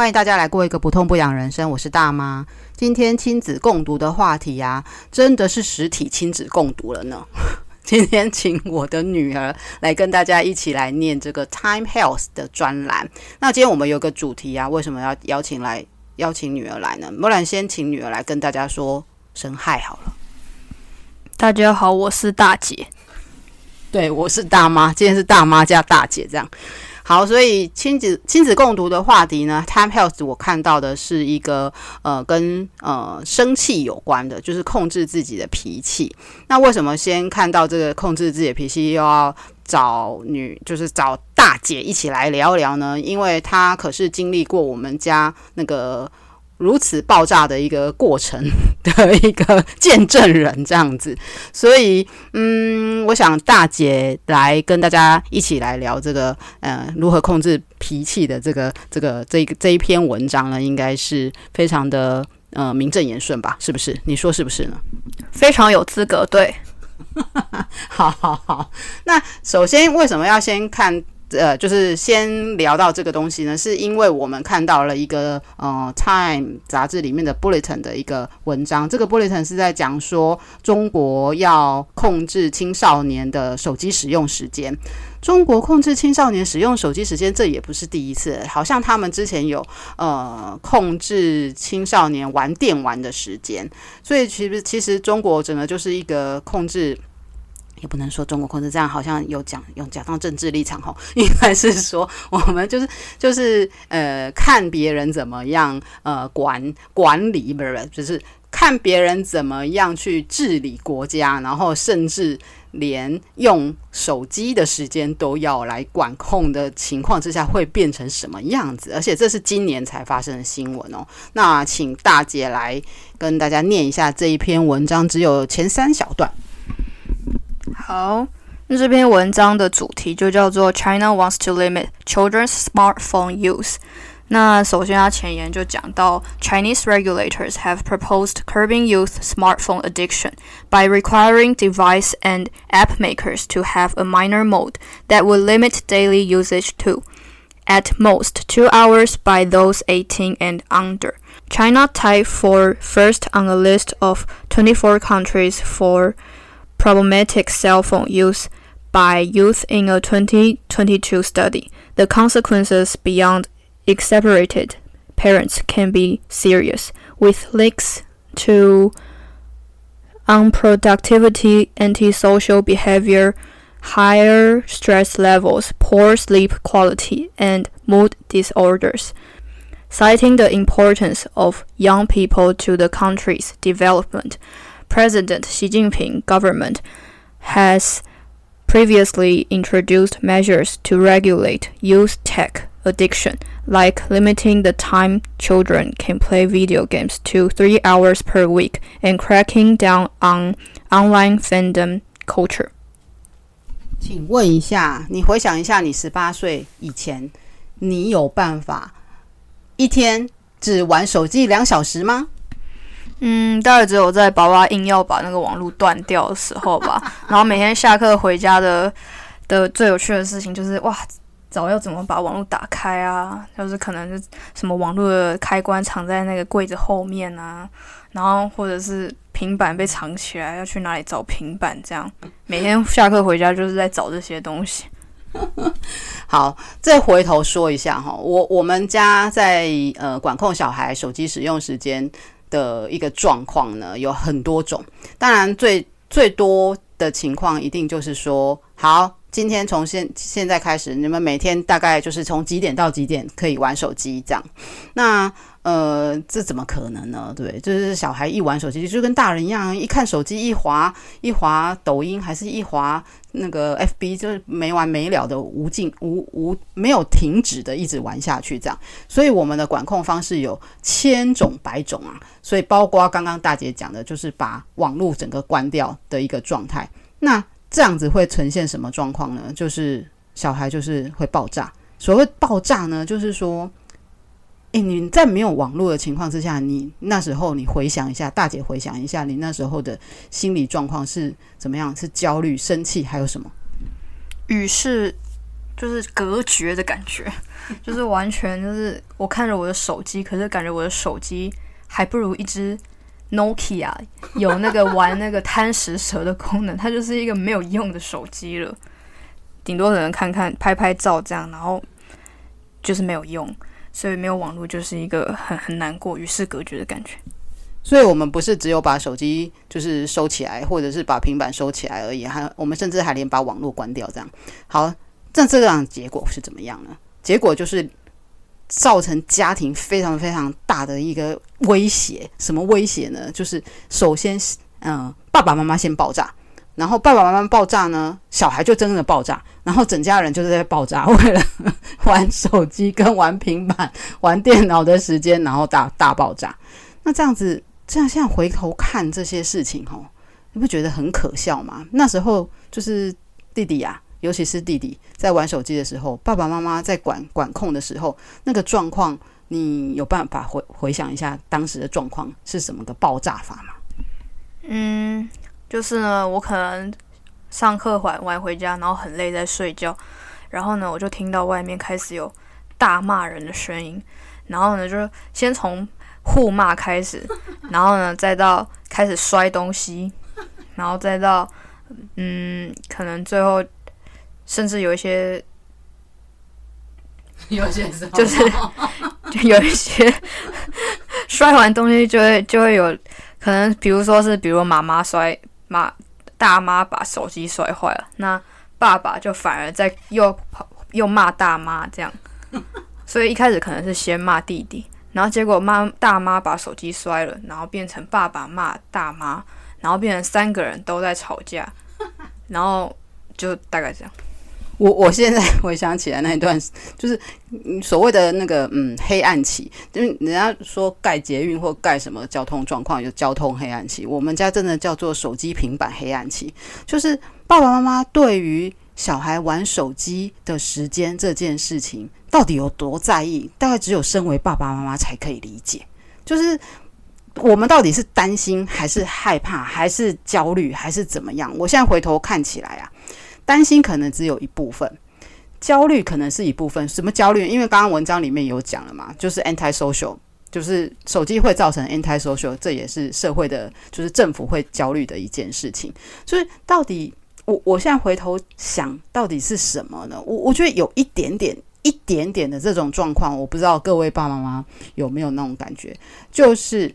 欢迎大家来过一个不痛不痒人生，我是大妈。今天亲子共读的话题呀、啊，真的是实体亲子共读了呢。今天请我的女儿来跟大家一起来念这个 Time Health 的专栏。那今天我们有个主题啊，为什么要邀请来邀请女儿来呢？不然先请女儿来跟大家说声嗨好了。大家好，我是大姐。对，我是大妈。今天是大妈加大姐这样。好，所以亲子亲子共读的话题呢，Time Health 我看到的是一个呃跟呃生气有关的，就是控制自己的脾气。那为什么先看到这个控制自己的脾气，又要找女，就是找大姐一起来聊聊呢？因为她可是经历过我们家那个。如此爆炸的一个过程 的一个见证人，这样子，所以，嗯，我想大姐来跟大家一起来聊这个，呃，如何控制脾气的这个，这个，这个这一篇文章呢，应该是非常的，呃，名正言顺吧？是不是？你说是不是呢？非常有资格，对。好好好，那首先为什么要先看？呃，就是先聊到这个东西呢，是因为我们看到了一个呃《Time》杂志里面的 Bulletin 的一个文章。这个 Bulletin 是在讲说中国要控制青少年的手机使用时间。中国控制青少年使用手机时间，这也不是第一次，好像他们之前有呃控制青少年玩电玩的时间。所以其实其实中国整个就是一个控制。也不能说中国控制这样，好像有讲有讲到政治立场吼，应该是说我们就是就是呃看别人怎么样呃管管理不是，就是看别人怎么样去治理国家，然后甚至连用手机的时间都要来管控的情况之下，会变成什么样子？而且这是今年才发生的新闻哦。那请大姐来跟大家念一下这一篇文章，只有前三小段。好，那这篇文章的主题就叫做 China wants to limit children's smartphone use。那首先，它前言就讲到，Chinese regulators have proposed curbing youth smartphone addiction by requiring device and app makers to have a minor mode that would limit daily usage to, at most, two hours by those 18 and under. China tied for first on a list of 24 countries for problematic cell phone use by youth in a 2022 study. The consequences beyond exasperated parents can be serious, with links to unproductivity, antisocial behavior, higher stress levels, poor sleep quality, and mood disorders. Citing the importance of young people to the country's development, President Xi Jinping government has previously introduced measures to regulate youth tech addiction, like limiting the time children can play video games to three hours per week and cracking down on online fandom culture. 请问一下，你回想一下，你十八岁以前，你有办法一天只玩手机两小时吗？ 嗯，大概只有在爸爸硬要把那个网络断掉的时候吧。然后每天下课回家的的最有趣的事情就是，哇，找要怎么把网络打开啊？就是可能是什么网络的开关藏在那个柜子后面啊，然后或者是平板被藏起来，要去哪里找平板？这样每天下课回家就是在找这些东西。好，再回头说一下哈，我我们家在呃管控小孩手机使用时间。的一个状况呢，有很多种。当然最，最多的情况一定就是说，好，今天从现现在开始，你们每天大概就是从几点到几点可以玩手机这样。那呃，这怎么可能呢？对，就是小孩一玩手机，就跟大人一样，一看手机，一滑一滑抖音，还是一滑那个 FB，就是没完没了的无尽无无没有停止的一直玩下去，这样。所以我们的管控方式有千种百种啊，所以包括刚刚大姐讲的，就是把网络整个关掉的一个状态。那这样子会呈现什么状况呢？就是小孩就是会爆炸。所谓爆炸呢，就是说。诶，你在没有网络的情况之下，你那时候你回想一下，大姐回想一下，你那时候的心理状况是怎么样？是焦虑、生气，还有什么？与世就是隔绝的感觉，就是完全就是我看着我的手机，可是感觉我的手机还不如一只 Nokia 有那个玩那个贪食蛇的功能，它就是一个没有用的手机了，顶多只能看看拍拍照这样，然后就是没有用，所以没有网络就是一个很很难过与世隔绝的感觉。所以，我们不是只有把手机就是收起来，或者是把平板收起来而已，还我们甚至还连把网络关掉，这样。好，那这样结果是怎么样呢？结果就是造成家庭非常非常大的一个威胁。什么威胁呢？就是首先，嗯、爸爸妈妈先爆炸，然后爸爸妈妈爆炸呢，小孩就真的爆炸，然后整家人就是在爆炸，为了 玩手机跟玩平板、玩电脑的时间，然后大大爆炸。那这样子。这样现在回头看这些事情，吼，你不觉得很可笑吗？那时候就是弟弟呀、啊，尤其是弟弟在玩手机的时候，爸爸妈妈在管管控的时候，那个状况，你有办法回回想一下当时的状况是什么个爆炸法吗？嗯，就是呢，我可能上课玩玩回家，然后很累在睡觉，然后呢，我就听到外面开始有大骂人的声音，然后呢，就先从。互骂开始，然后呢，再到开始摔东西，然后再到嗯，可能最后甚至有一些，有些时候就是就有一些 摔完东西就会就会有可能，比如说是比如妈妈摔妈大妈把手机摔坏了，那爸爸就反而在又跑又骂大妈这样，所以一开始可能是先骂弟弟。然后结果妈大妈把手机摔了，然后变成爸爸骂大妈，然后变成三个人都在吵架，然后就大概这样。我我现在回想起来那一段，就是所谓的那个嗯黑暗期，因为人家说盖捷运或盖什么交通状况有交通黑暗期，我们家真的叫做手机平板黑暗期，就是爸爸妈妈对于小孩玩手机的时间这件事情。到底有多在意？大概只有身为爸爸妈妈才可以理解。就是我们到底是担心，还是害怕，还是焦虑，还是怎么样？我现在回头看起来啊，担心可能只有一部分，焦虑可能是一部分。什么焦虑？因为刚刚文章里面有讲了嘛，就是 anti-social，就是手机会造成 anti-social，这也是社会的，就是政府会焦虑的一件事情。所以到底我我现在回头想到底是什么呢？我我觉得有一点点。一点点的这种状况，我不知道各位爸爸妈妈有没有那种感觉，就是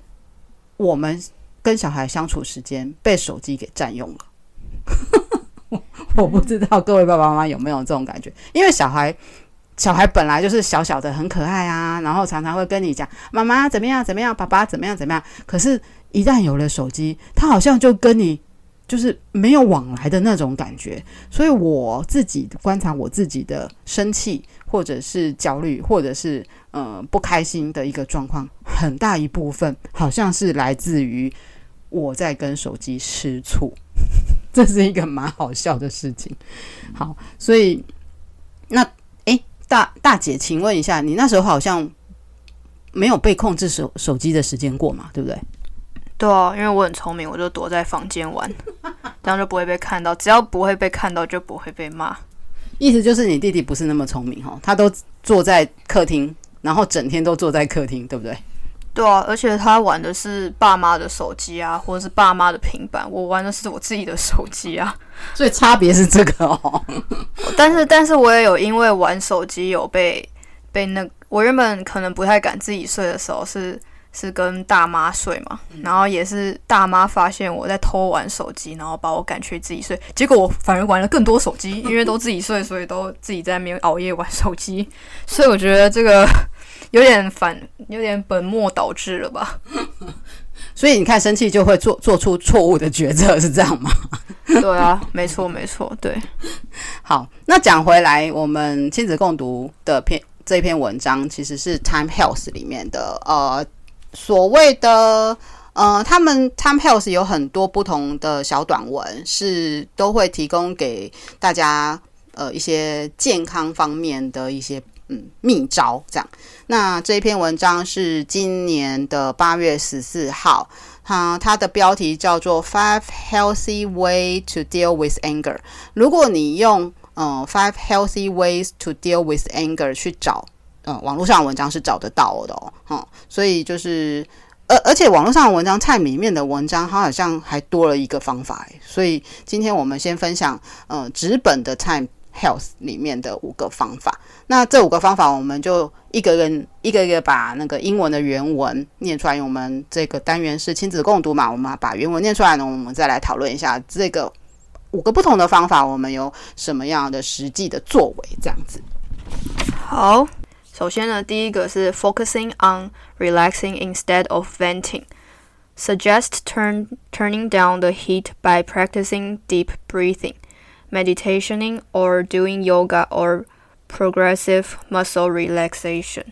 我们跟小孩相处时间被手机给占用了。我不知道各位爸爸妈妈有没有这种感觉，因为小孩小孩本来就是小小的很可爱啊，然后常常会跟你讲妈妈怎么样怎么样，爸爸怎么样怎么样。可是，一旦有了手机，他好像就跟你。就是没有往来的那种感觉，所以我自己观察我自己的生气，或者是焦虑，或者是呃不开心的一个状况，很大一部分好像是来自于我在跟手机吃醋，这是一个蛮好笑的事情。好，所以那诶，大大姐，请问一下，你那时候好像没有被控制手手机的时间过嘛？对不对？对啊，因为我很聪明，我就躲在房间玩，这样就不会被看到。只要不会被看到，就不会被骂。意思就是你弟弟不是那么聪明哈，他都坐在客厅，然后整天都坐在客厅，对不对？对啊，而且他玩的是爸妈的手机啊，或者是爸妈的平板，我玩的是我自己的手机啊。所以差别是这个哦。但是，但是我也有因为玩手机有被被那，我原本可能不太敢自己睡的时候是。是跟大妈睡嘛，然后也是大妈发现我在偷玩手机，然后把我赶去自己睡。结果我反而玩了更多手机，因为都自己睡，所以都自己在那边熬夜玩手机。所以我觉得这个有点反，有点本末倒置了吧。所以你看，生气就会做做出错误的决策，是这样吗？对啊，没错没错，对。好，那讲回来，我们亲子共读的篇这篇文章其实是 Time Health 里面的呃。所谓的呃，他们 Time Health 有很多不同的小短文，是都会提供给大家呃一些健康方面的一些嗯秘招。这样，那这一篇文章是今年的八月十四号，它它的标题叫做 Five Healthy Way to Deal with Anger。如果你用嗯、呃、，Five Healthy Ways to Deal with Anger 去找，嗯、呃，网络上的文章是找得到的哦。嗯，所以就是，而而且网络上的文章，Time 里面的文章，它好像还多了一个方法。所以今天我们先分享，呃，纸本的 Time Health 里面的五个方法。那这五个方法，我们就一个人一个一个把那个英文的原文念出来。我们这个单元是亲子共读嘛，我们把原文念出来呢，我们再来讨论一下这个五个不同的方法，我们有什么样的实际的作为？这样子。好，首先呢，第一个是 focusing on relaxing instead of venting. Suggest turn turning down the heat by practicing deep breathing, meditationing, or doing yoga or Progressive muscle relaxation。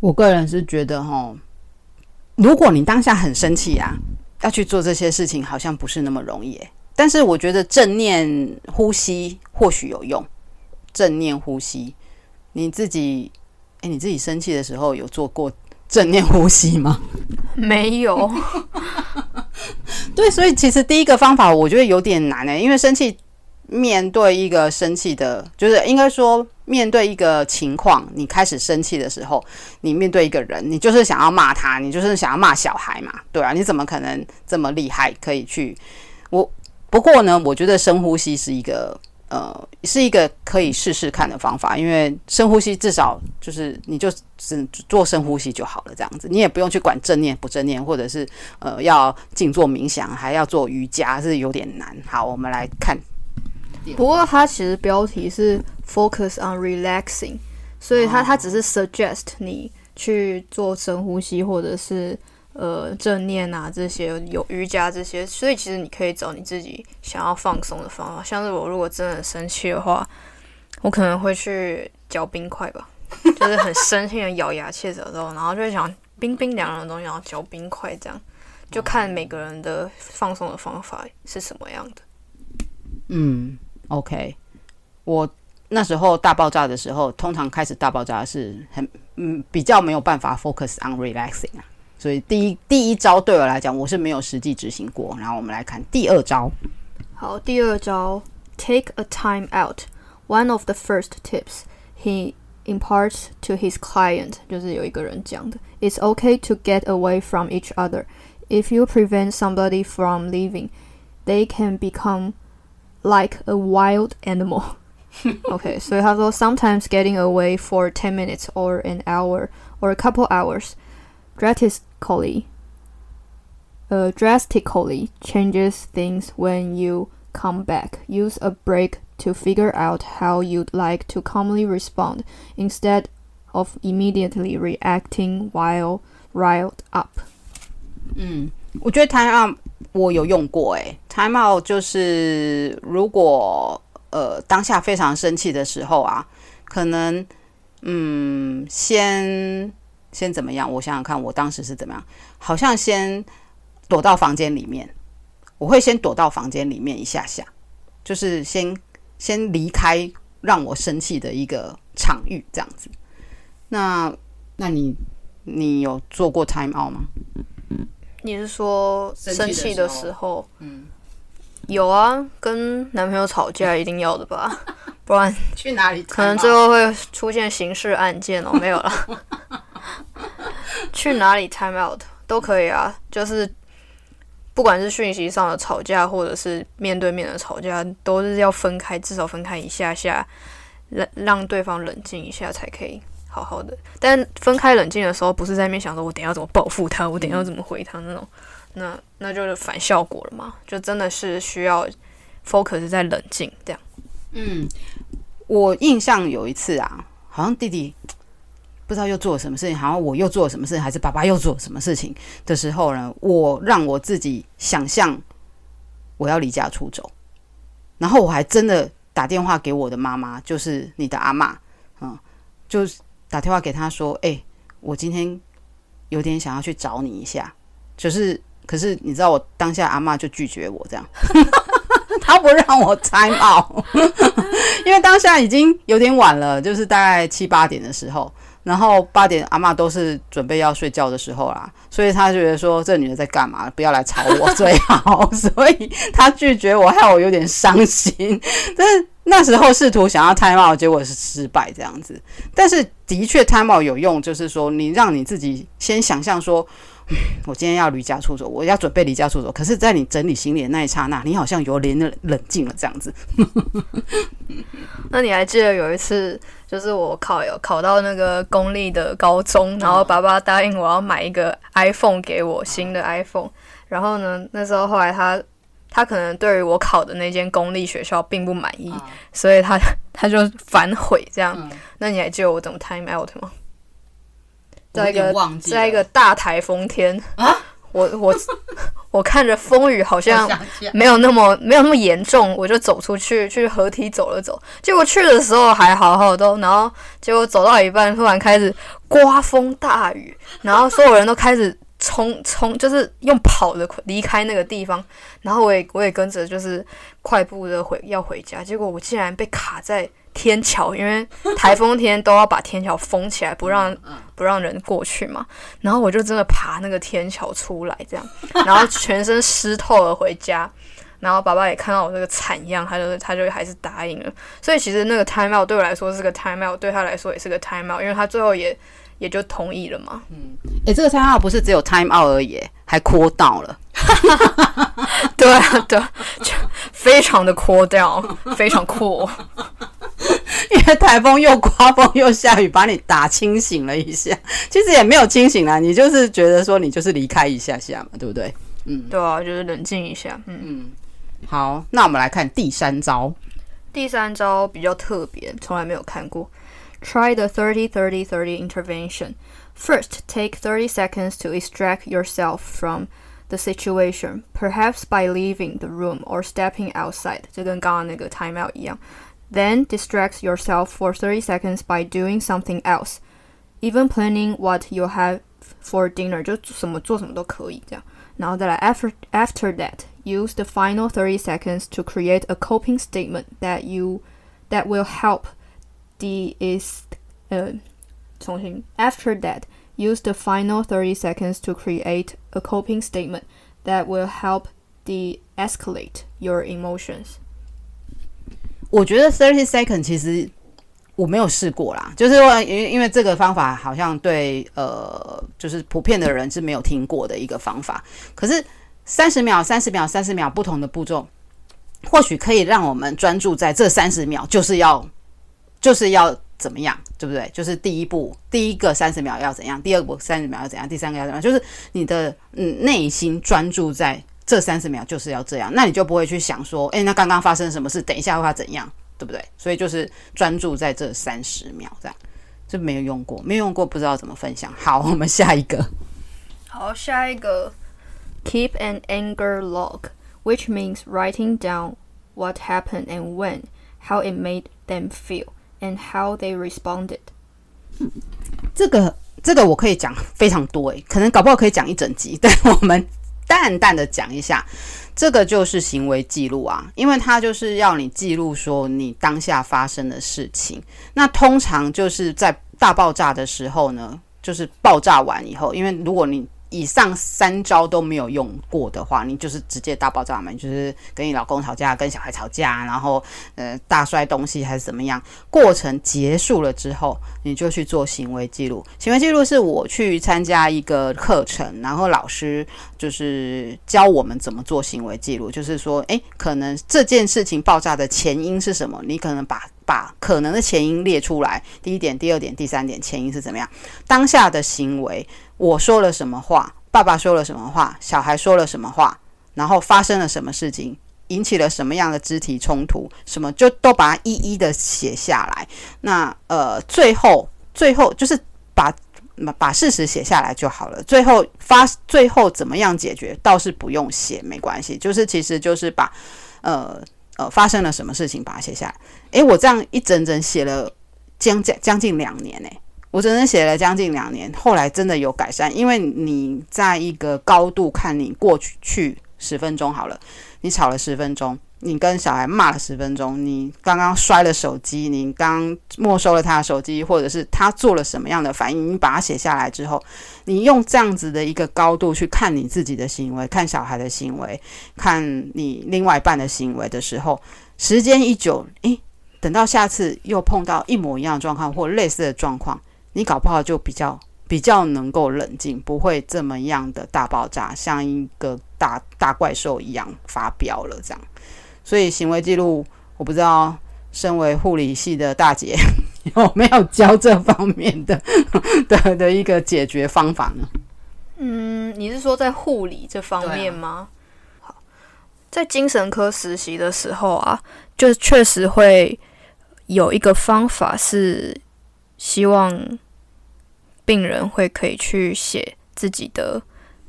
我个人是觉得，哈，如果你当下很生气啊，要去做这些事情，好像不是那么容易。但是我觉得正念呼吸或许有用。正念呼吸，你自己，哎，你自己生气的时候有做过正念呼吸吗？没有。对，所以其实第一个方法我觉得有点难诶，因为生气。面对一个生气的，就是应该说，面对一个情况，你开始生气的时候，你面对一个人，你就是想要骂他，你就是想要骂小孩嘛，对啊，你怎么可能这么厉害，可以去？我不过呢，我觉得深呼吸是一个，呃，是一个可以试试看的方法，因为深呼吸至少就是你就只做深呼吸就好了，这样子，你也不用去管正念不正念，或者是呃要静坐冥想，还要做瑜伽，是有点难。好，我们来看。不过它其实标题是 focus on relaxing，所以它它只是 suggest 你去做深呼吸或者是呃正念啊这些有瑜伽这些，所以其实你可以找你自己想要放松的方法。像是我如果真的很生气的话，我可能会去嚼冰块吧，就是很生气的咬牙切齿的时候，然后就想冰冰凉凉的东西，然后嚼冰块这样，就看每个人的放松的方法是什么样的。嗯。OK，我那时候大爆炸的时候，通常开始大爆炸是很嗯比较没有办法 focus on relaxing 啊，所以第一第一招对我来讲我是没有实际执行过。然后我们来看第二招。好，第二招 take a time out。One of the first tips he imparts to his client 就是有一个人讲的，It's okay to get away from each other. If you prevent somebody from leaving, they can become Like a wild animal. Okay, 所以他说，sometimes getting away for ten minutes or an hour or a couple hours drastically, uh, drastically changes things when you come back. Use a break to figure out how you'd like to calmly respond instead of immediately reacting while riled up. 嗯，我觉得他啊。我有用过诶，time out 就是如果呃当下非常生气的时候啊，可能嗯先 先怎么样？我想想看，我当时是怎么样？好像先躲到房间里面，我会先躲到房间里面一下下，就是先先离开让我生气的一个场域这样子。那那你你有做过 time out 吗？你是说生气的时候？嗯，有啊，跟男朋友吵架一定要的吧？不然去哪里？可能最后会出现刑事案件哦。没有了，去哪里 time out 都可以啊。就是不管是讯息上的吵架，或者是面对面的吵架，都是要分开，至少分开一下下，让让对方冷静一下才可以。好好的，但分开冷静的时候，不是在那边想说，我等下要怎么报复他，我等下要怎么回他那种，那那就是反效果了嘛，就真的是需要 focus 在冷静这样。嗯，我印象有一次啊，好像弟弟不知道又做了什么事情，好像我又做了什么事情，还是爸爸又做了什么事情的时候呢，我让我自己想象我要离家出走，然后我还真的打电话给我的妈妈，就是你的阿嬷，嗯，就。打电话给他说：“哎、我今天有点想要去找你一下，就是，可是你知道，我当下阿嬷就拒绝我这样，他不让我 time out，因为当下已经有点晚了，就是大概七八点的时候，然后八点阿妈都是准备要睡觉的时候啦，所以他觉得说这女的在干嘛，不要来吵我最好，所以他 拒绝我，害我有点伤心，但是。”那时候试图想要 time out，结果是失败这样子。但是的确 time out 有用，就是说你让你自己先想象说。我今天要离家出走，我要准备离家出走。可是，在你整理行李的那一刹那，你好像有点冷静了，这样子。那你还记得有一次，就是我考有考到那个公立的高中，然后爸爸答应我要买一个 iPhone 给我，新的 iPhone。然后呢，那时候后来他他可能对于我考的那间公立学校并不满意，所以他他就反悔这样。那你还记得我怎么 time out 吗？在一个在一个大台风天啊，我我我看着风雨好像没有那么没有那么严重，我就走出去去河堤走了走。结果去的时候还好好的，然后结果走到一半，突然开始刮风大雨，然后所有人都开始冲冲，就是用跑的离开那个地方。然后我也我也跟着就是快步的回要回家，结果我竟然被卡在。天桥，因为台风天都要把天桥封起来，不让不让人过去嘛。然后我就真的爬那个天桥出来，这样，然后全身湿透了回家。然后爸爸也看到我这个惨样，他就他就还是答应了。所以其实那个 time out 对我来说是个 time out，对他来说也是个 time out，因为他最后也也就同意了嘛。嗯，诶，这个 time out 不是只有 time out 而已，还 cool down 了。对啊，对啊，就非常的 cool down，非常酷。因为台风又刮风又下雨，把你打清醒了一下。其实也没有清醒啦，你就是觉得说你就是离开一下下嘛，对不对？嗯，对啊，就是冷静一下。嗯嗯。好，那我们来看第三招。第三招比较特别，从来没有看过。Try the thirty thirty thirty intervention. First, take thirty seconds to extract yourself from the situation, perhaps by leaving the room or stepping outside。这跟刚刚那个 time out 一样。Then distract yourself for 30 seconds by doing something else, even planning what you'll have for dinner. 就什么做什么都可以这样。然后再来 after after that, use the final 30 seconds to create a coping statement that you that will help the is 呃重新 after that, Use the final 30 seconds to create a coping statement that will help de-escalate your emotions. 我觉得 thirty second 其实我没有试过啦，就是，因为因为这个方法好像对呃，就是普遍的人是没有听过的一个方法。可是三十秒、三十秒、三十秒不同的步骤，或许可以让我们专注在这三十秒，就是要就是要怎么样，对不对？就是第一步，第一个三十秒要怎样，第二步三十秒要怎样，第三个要怎样，就是你的嗯内心专注在。这三十秒就是要这样，那你就不会去想说，诶，那刚刚发生什么事？等一下会怎样，对不对？所以就是专注在这三十秒，这样就没有用过，没有用过，不知道怎么分享。好，我们下一个。好，下一个，keep an anger log，which means writing down what happened and when, how it made them feel, and how they responded。这个这个我可以讲非常多诶，可能搞不好可以讲一整集，但我们。淡淡的讲一下，这个就是行为记录啊，因为它就是要你记录说你当下发生的事情。那通常就是在大爆炸的时候呢，就是爆炸完以后，因为如果你以上三招都没有用过的话，你就是直接大爆炸嘛，就是跟你老公吵架，跟小孩吵架，然后呃大摔东西还是怎么样。过程结束了之后，你就去做行为记录。行为记录是我去参加一个课程，然后老师就是教我们怎么做行为记录，就是说，诶，可能这件事情爆炸的前因是什么？你可能把把可能的前因列出来，第一点、第二点、第三点，前因是怎么样？当下的行为。我说了什么话？爸爸说了什么话？小孩说了什么话？然后发生了什么事情？引起了什么样的肢体冲突？什么就都把它一一的写下来。那呃，最后最后就是把把事实写下来就好了。最后发最后怎么样解决？倒是不用写，没关系。就是其实就是把呃呃发生了什么事情把它写下来。诶，我这样一整整写了将将将近两年呢。我整整写了将近两年，后来真的有改善，因为你在一个高度看你过去去十分钟好了，你吵了十分钟，你跟小孩骂了十分钟，你刚刚摔了手机，你刚没收了他的手机，或者是他做了什么样的反应，你把它写下来之后，你用这样子的一个高度去看你自己的行为，看小孩的行为，看你另外一半的行为的时候，时间一久，诶。等到下次又碰到一模一样的状况或类似的状况，你搞不好就比较比较能够冷静，不会这么样的大爆炸，像一个大大怪兽一样发飙了这样。所以行为记录，我不知道身为护理系的大姐 有没有教这方面的 的的一个解决方法呢？嗯，你是说在护理这方面吗？好，在精神科实习的时候啊，就确实会有一个方法是希望病人会可以去写自己的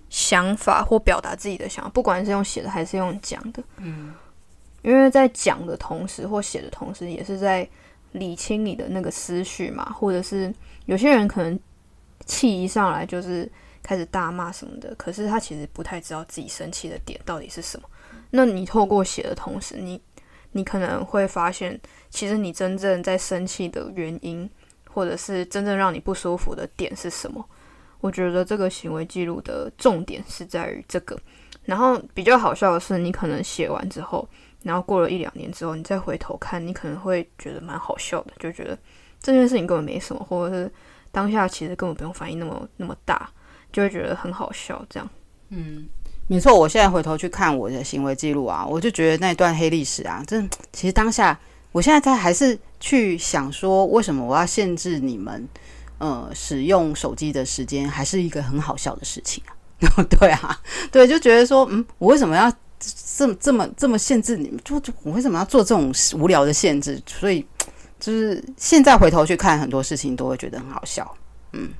想法或表达自己的想法，不管是用写的还是用讲的。嗯，因为在讲的同时或写的同时，也是在理清你的那个思绪嘛，或者是有些人可能气一上来就是。开始大骂什么的，可是他其实不太知道自己生气的点到底是什么。那你透过写的同时，你你可能会发现，其实你真正在生气的原因，或者是真正让你不舒服的点是什么？我觉得这个行为记录的重点是在于这个。然后比较好笑的是，你可能写完之后，然后过了一两年之后，你再回头看，你可能会觉得蛮好笑的，就觉得这件事情根本没什么，或者是当下其实根本不用反应那么那么大。就会觉得很好笑，这样。嗯，没错。我现在回头去看我的行为记录啊，我就觉得那段黑历史啊，真其实当下，我现在在还是去想说，为什么我要限制你们呃使用手机的时间，还是一个很好笑的事情啊。对啊，对，就觉得说，嗯，我为什么要这么这么这么限制你们？就就我为什么要做这种无聊的限制？所以就是现在回头去看很多事情，都会觉得很好笑。嗯，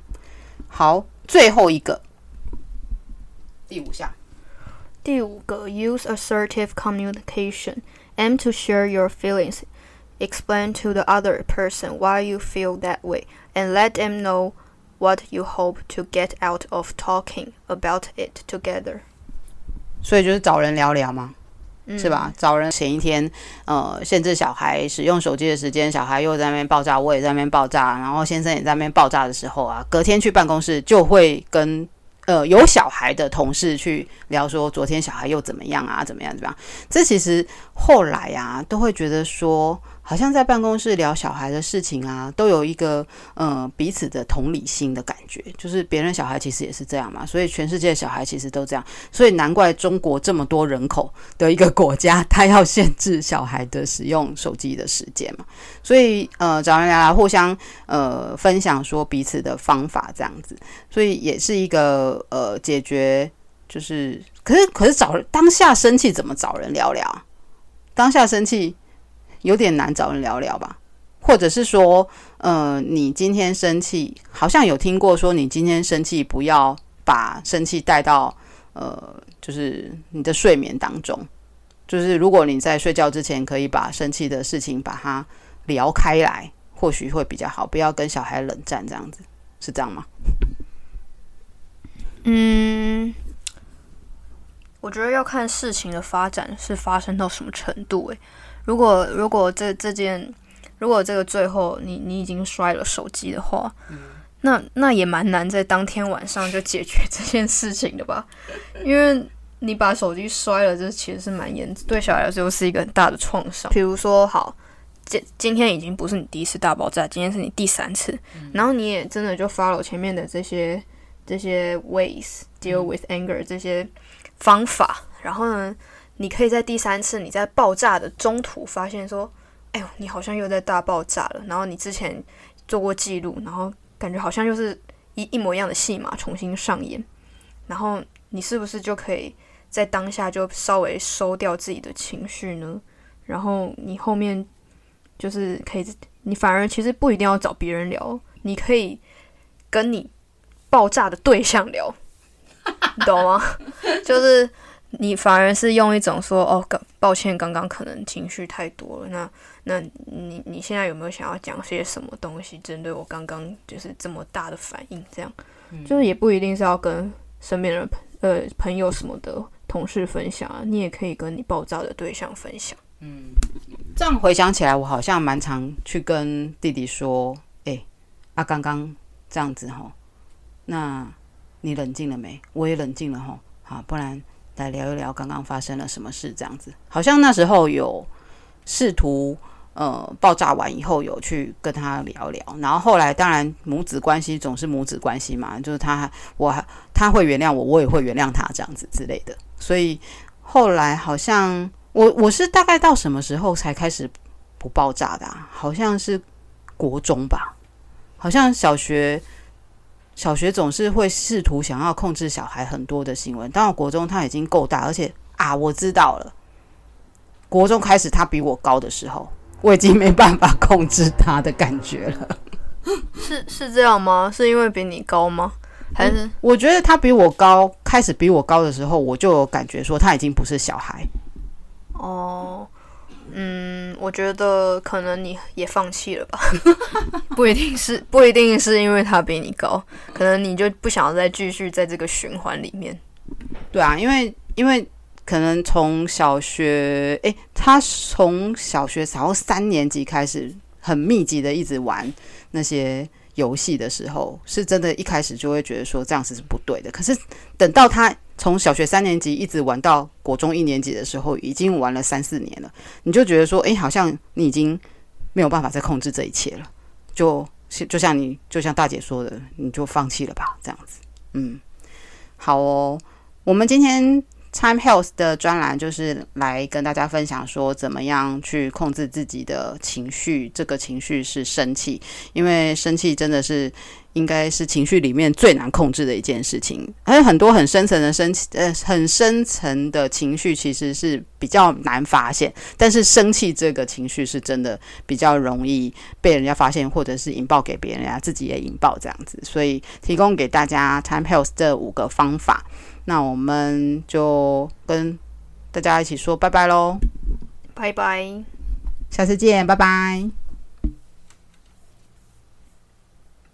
好。最后一个，第五项，第五个，use assertive communication. Aim to share your feelings. Explain to the other person why you feel that way, and let them know what you hope to get out of talking about it together. 所以就是找人聊聊嘛？嗯、是吧？找人前一天，呃，限制小孩使用手机的时间，小孩又在那边爆炸，我也在那边爆炸，然后先生也在那边爆炸的时候啊，隔天去办公室就会跟呃有小孩的同事去聊说，昨天小孩又怎么样啊？怎么样？怎么样？这其实后来啊，都会觉得说。好像在办公室聊小孩的事情啊，都有一个呃彼此的同理心的感觉，就是别人小孩其实也是这样嘛，所以全世界小孩其实都这样，所以难怪中国这么多人口的一个国家，他要限制小孩的使用手机的时间嘛，所以呃找人来互相呃分享说彼此的方法这样子，所以也是一个呃解决，就是可是可是找当下生气怎么找人聊聊？当下生气。有点难找人聊聊吧，或者是说，呃，你今天生气，好像有听过说，你今天生气不要把生气带到，呃，就是你的睡眠当中，就是如果你在睡觉之前可以把生气的事情把它聊开来，或许会比较好，不要跟小孩冷战这样子，是这样吗？嗯，我觉得要看事情的发展是发生到什么程度，欸，诶。如果如果这这件，如果这个最后你你已经摔了手机的话，嗯、那那也蛮难在当天晚上就解决这件事情的吧？因为你把手机摔了，这其实是蛮严，对小孩来说是一个很大的创伤。比如说，好，今今天已经不是你第一次大爆炸，今天是你第三次，嗯、然后你也真的就 follow 前面的这些这些 ways deal with anger、嗯、这些方法，然后呢？你可以在第三次你在爆炸的中途发现说，哎呦，你好像又在大爆炸了。然后你之前做过记录，然后感觉好像又是一一模一样的戏码重新上演。然后你是不是就可以在当下就稍微收掉自己的情绪呢？然后你后面就是可以，你反而其实不一定要找别人聊，你可以跟你爆炸的对象聊，你 懂吗？就是。你反而是用一种说哦，抱歉，刚刚可能情绪太多了。那那你你现在有没有想要讲些什么东西，针对我刚刚就是这么大的反应？这样，嗯、就是也不一定是要跟身边的朋呃朋友什么的同事分享啊，你也可以跟你爆炸的对象分享。嗯，这样回想起来，我好像蛮常去跟弟弟说，哎、欸，啊，刚刚这样子哈，那你冷静了没？我也冷静了吼，好，不然。来聊一聊刚刚发生了什么事，这样子好像那时候有试图呃爆炸完以后有去跟他聊聊，然后后来当然母子关系总是母子关系嘛，就是他我他会原谅我，我也会原谅他这样子之类的，所以后来好像我我是大概到什么时候才开始不爆炸的啊？好像是国中吧，好像小学。小学总是会试图想要控制小孩很多的行为，到国中他已经够大，而且啊，我知道了，国中开始他比我高的时候，我已经没办法控制他的感觉了。是是这样吗？是因为比你高吗？还是、嗯、我觉得他比我高，开始比我高的时候，我就有感觉说他已经不是小孩。哦。嗯，我觉得可能你也放弃了吧，不一定是，不一定是因为他比你高，可能你就不想要再继续在这个循环里面。对啊，因为因为可能从小学，诶，他从小学然后三年级开始，很密集的一直玩那些游戏的时候，是真的，一开始就会觉得说这样子是不对的。可是等到他。从小学三年级一直玩到国中一年级的时候，已经玩了三四年了。你就觉得说，哎，好像你已经没有办法再控制这一切了。就就像你，就像大姐说的，你就放弃了吧，这样子。嗯，好哦。我们今天 Time Health 的专栏就是来跟大家分享说，怎么样去控制自己的情绪。这个情绪是生气，因为生气真的是。应该是情绪里面最难控制的一件事情，还有很多很深层的生气，呃，很深层的情绪其实是比较难发现，但是生气这个情绪是真的比较容易被人家发现，或者是引爆给别人呀，自己也引爆这样子，所以提供给大家 Time Health 这五个方法，那我们就跟大家一起说拜拜喽，拜拜，下次见，拜拜。